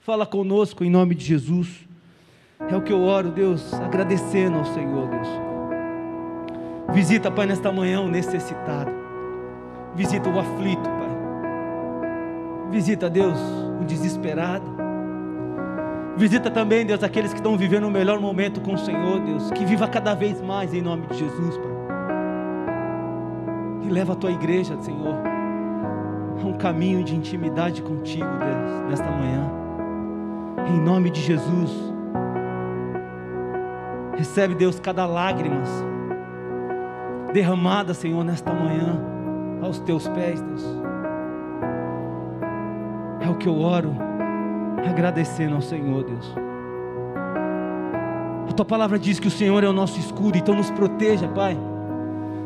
Fala conosco em nome de Jesus. É o que eu oro, Deus, agradecendo ao Senhor, Deus. Visita, Pai, nesta manhã o necessitado. Visita o aflito, Pai. Visita, Deus, o desesperado. Visita também, Deus, aqueles que estão vivendo o melhor momento com o Senhor, Deus. Que viva cada vez mais em nome de Jesus, Pai. E leva a tua igreja, Senhor, a um caminho de intimidade contigo, Deus, nesta manhã. Em nome de Jesus. Recebe, Deus, cada lágrima derramada, Senhor, nesta manhã, aos teus pés, Deus. É o que eu oro, agradecendo ao Senhor, Deus. A tua palavra diz que o Senhor é o nosso escudo, então nos proteja, Pai.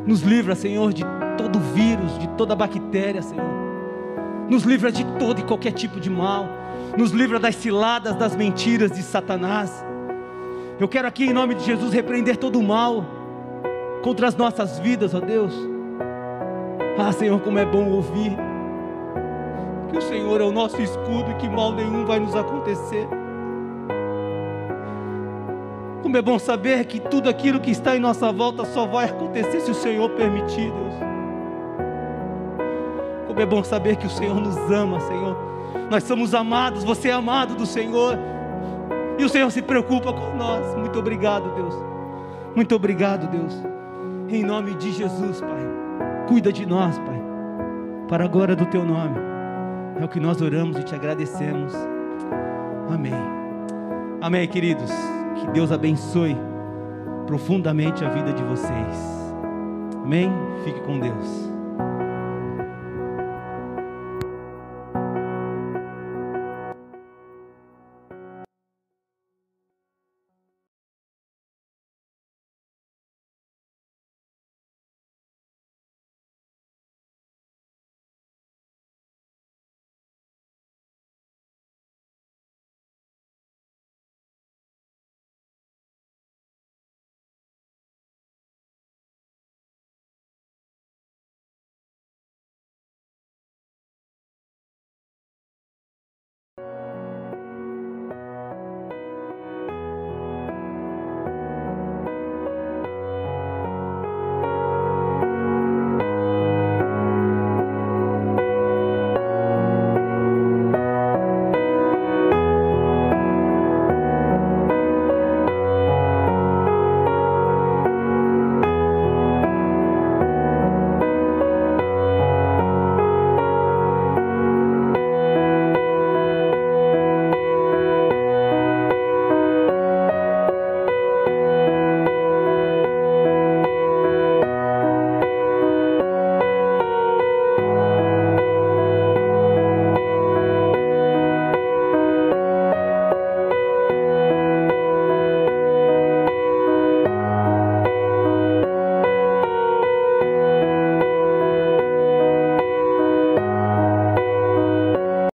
Nos livra, Senhor, de todo vírus, de toda bactéria, Senhor. Nos livra de todo e qualquer tipo de mal. Nos livra das ciladas, das mentiras de Satanás. Eu quero aqui, em nome de Jesus, repreender todo o mal contra as nossas vidas, ó Deus. Ah, Senhor, como é bom ouvir que o Senhor é o nosso escudo e que mal nenhum vai nos acontecer. Como é bom saber que tudo aquilo que está em nossa volta só vai acontecer se o Senhor permitir, Deus. Como é bom saber que o Senhor nos ama, Senhor. Nós somos amados, você é amado do Senhor. E o Senhor se preocupa com nós. Muito obrigado, Deus. Muito obrigado, Deus. Em nome de Jesus, Pai. Cuida de nós, Pai. Para a glória do teu nome. É o que nós oramos e te agradecemos. Amém. Amém, queridos. Que Deus abençoe profundamente a vida de vocês. Amém. Fique com Deus.